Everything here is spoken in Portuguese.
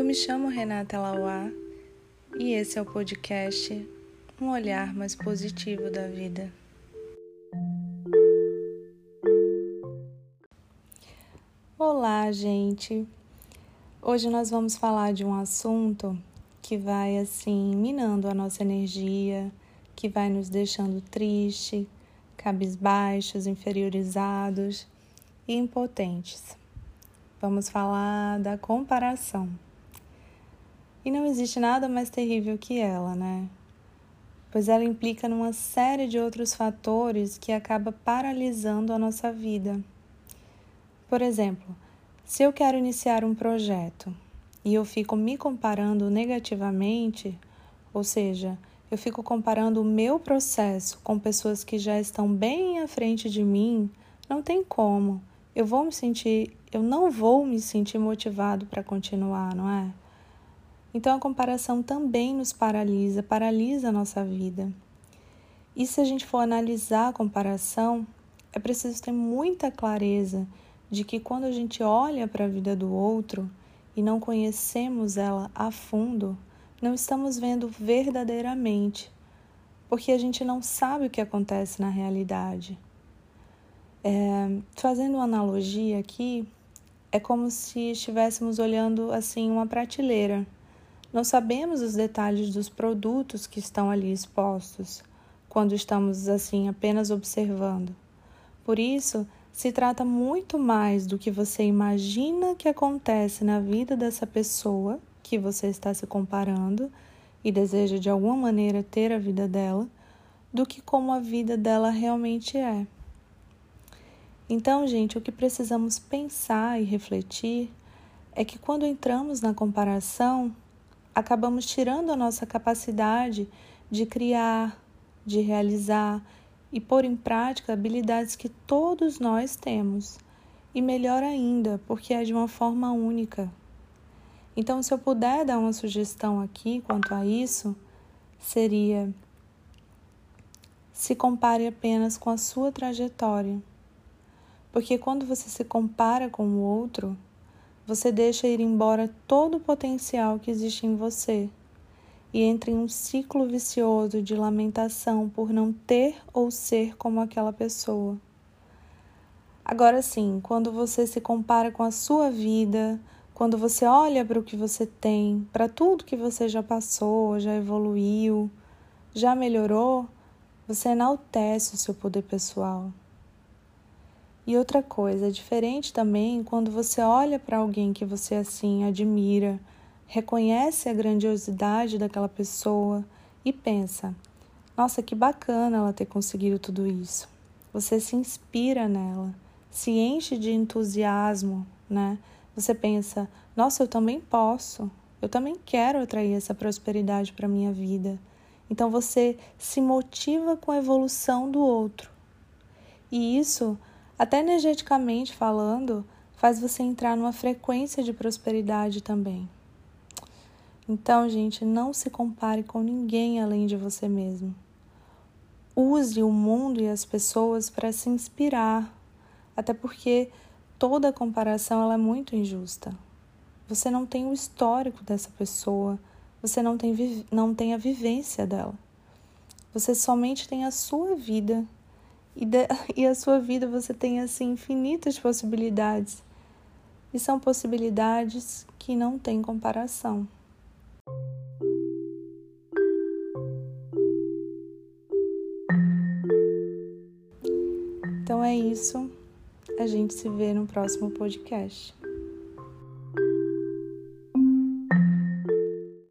me chamo Renata Lauá e esse é o podcast Um Olhar Mais Positivo da Vida. Olá, gente! Hoje nós vamos falar de um assunto que vai assim minando a nossa energia, que vai nos deixando triste, cabisbaixos, inferiorizados e impotentes. Vamos falar da comparação. E não existe nada mais terrível que ela, né? Pois ela implica numa série de outros fatores que acaba paralisando a nossa vida. Por exemplo, se eu quero iniciar um projeto e eu fico me comparando negativamente, ou seja, eu fico comparando o meu processo com pessoas que já estão bem à frente de mim, não tem como eu vou me sentir, eu não vou me sentir motivado para continuar, não é? Então a comparação também nos paralisa, paralisa a nossa vida. E se a gente for analisar a comparação, é preciso ter muita clareza de que quando a gente olha para a vida do outro e não conhecemos ela a fundo, não estamos vendo verdadeiramente, porque a gente não sabe o que acontece na realidade. É, fazendo uma analogia aqui, é como se estivéssemos olhando assim uma prateleira. Não sabemos os detalhes dos produtos que estão ali expostos quando estamos assim apenas observando. Por isso, se trata muito mais do que você imagina que acontece na vida dessa pessoa que você está se comparando e deseja de alguma maneira ter a vida dela, do que como a vida dela realmente é. Então, gente, o que precisamos pensar e refletir é que quando entramos na comparação, acabamos tirando a nossa capacidade de criar, de realizar e pôr em prática habilidades que todos nós temos. E melhor ainda, porque é de uma forma única. Então, se eu puder dar uma sugestão aqui quanto a isso, seria: se compare apenas com a sua trajetória porque quando você se compara com o outro, você deixa ir embora todo o potencial que existe em você e entra em um ciclo vicioso de lamentação por não ter ou ser como aquela pessoa. Agora sim, quando você se compara com a sua vida, quando você olha para o que você tem, para tudo que você já passou, já evoluiu, já melhorou, você enaltece o seu poder pessoal. E outra coisa, é diferente também quando você olha para alguém que você assim admira, reconhece a grandiosidade daquela pessoa e pensa: nossa, que bacana ela ter conseguido tudo isso. Você se inspira nela, se enche de entusiasmo, né? Você pensa: nossa, eu também posso, eu também quero atrair essa prosperidade para minha vida. Então você se motiva com a evolução do outro. E isso até energeticamente falando, faz você entrar numa frequência de prosperidade também. Então, gente, não se compare com ninguém além de você mesmo. Use o mundo e as pessoas para se inspirar, até porque toda comparação ela é muito injusta. Você não tem o histórico dessa pessoa, você não tem, não tem a vivência dela. Você somente tem a sua vida e, de, e a sua vida você tem assim infinitas possibilidades. E são possibilidades que não têm comparação. Então é isso. A gente se vê no próximo podcast.